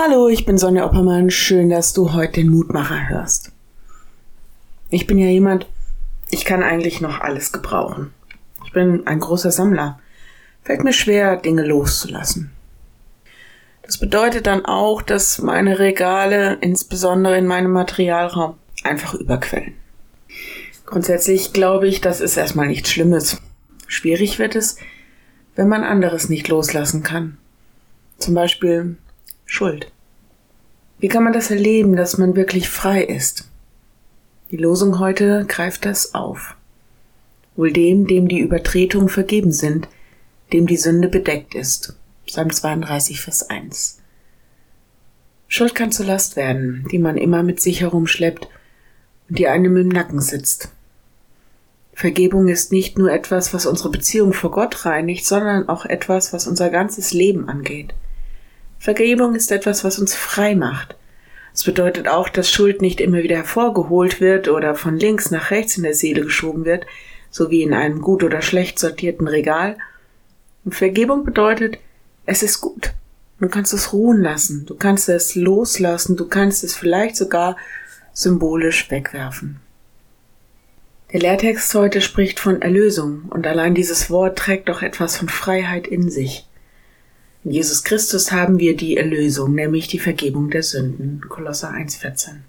Hallo, ich bin Sonja Oppermann. Schön, dass du heute den Mutmacher hörst. Ich bin ja jemand, ich kann eigentlich noch alles gebrauchen. Ich bin ein großer Sammler. Fällt mir schwer, Dinge loszulassen. Das bedeutet dann auch, dass meine Regale, insbesondere in meinem Materialraum, einfach überquellen. Grundsätzlich glaube ich, das ist erstmal nichts Schlimmes. Schwierig wird es, wenn man anderes nicht loslassen kann. Zum Beispiel Schuld. Wie kann man das erleben, dass man wirklich frei ist? Die Losung heute greift das auf. Wohl dem, dem die Übertretungen vergeben sind, dem die Sünde bedeckt ist. Psalm 32, Vers 1. Schuld kann zur Last werden, die man immer mit sich herumschleppt und die einem im Nacken sitzt. Vergebung ist nicht nur etwas, was unsere Beziehung vor Gott reinigt, sondern auch etwas, was unser ganzes Leben angeht. Vergebung ist etwas, was uns frei macht. Es bedeutet auch, dass Schuld nicht immer wieder hervorgeholt wird oder von links nach rechts in der Seele geschoben wird, so wie in einem gut oder schlecht sortierten Regal. Und Vergebung bedeutet, es ist gut. Du kannst es ruhen lassen, du kannst es loslassen, du kannst es vielleicht sogar symbolisch wegwerfen. Der Lehrtext heute spricht von Erlösung und allein dieses Wort trägt doch etwas von Freiheit in sich. In Jesus Christus haben wir die Erlösung, nämlich die Vergebung der Sünden. Kolosser 1,14.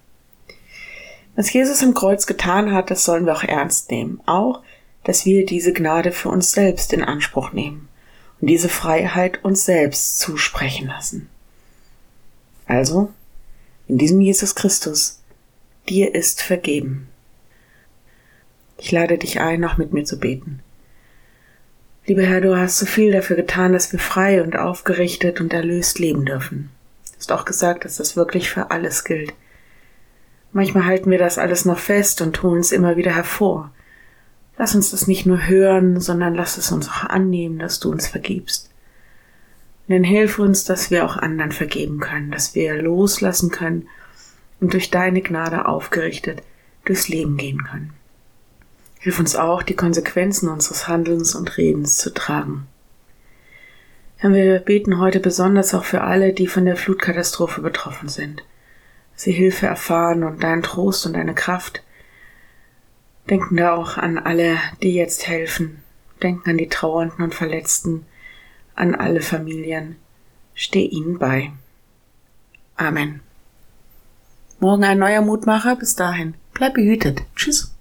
Was Jesus am Kreuz getan hat, das sollen wir auch ernst nehmen. Auch, dass wir diese Gnade für uns selbst in Anspruch nehmen und diese Freiheit uns selbst zusprechen lassen. Also, in diesem Jesus Christus, dir ist vergeben. Ich lade dich ein, noch mit mir zu beten. Lieber Herr, du hast so viel dafür getan, dass wir frei und aufgerichtet und erlöst leben dürfen. Du hast auch gesagt, dass das wirklich für alles gilt. Manchmal halten wir das alles noch fest und tun es immer wieder hervor. Lass uns das nicht nur hören, sondern lass es uns auch annehmen, dass du uns vergibst. Und dann hilf uns, dass wir auch anderen vergeben können, dass wir loslassen können und durch deine Gnade aufgerichtet durchs Leben gehen können. Hilf uns auch, die Konsequenzen unseres Handelns und Redens zu tragen. Herr, wir beten heute besonders auch für alle, die von der Flutkatastrophe betroffen sind. Sie Hilfe erfahren und deinen Trost und deine Kraft. Denken da auch an alle, die jetzt helfen. Denken an die Trauernden und Verletzten, an alle Familien. Steh ihnen bei. Amen. Morgen ein neuer Mutmacher. Bis dahin. Bleib behütet. Tschüss.